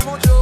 como yo.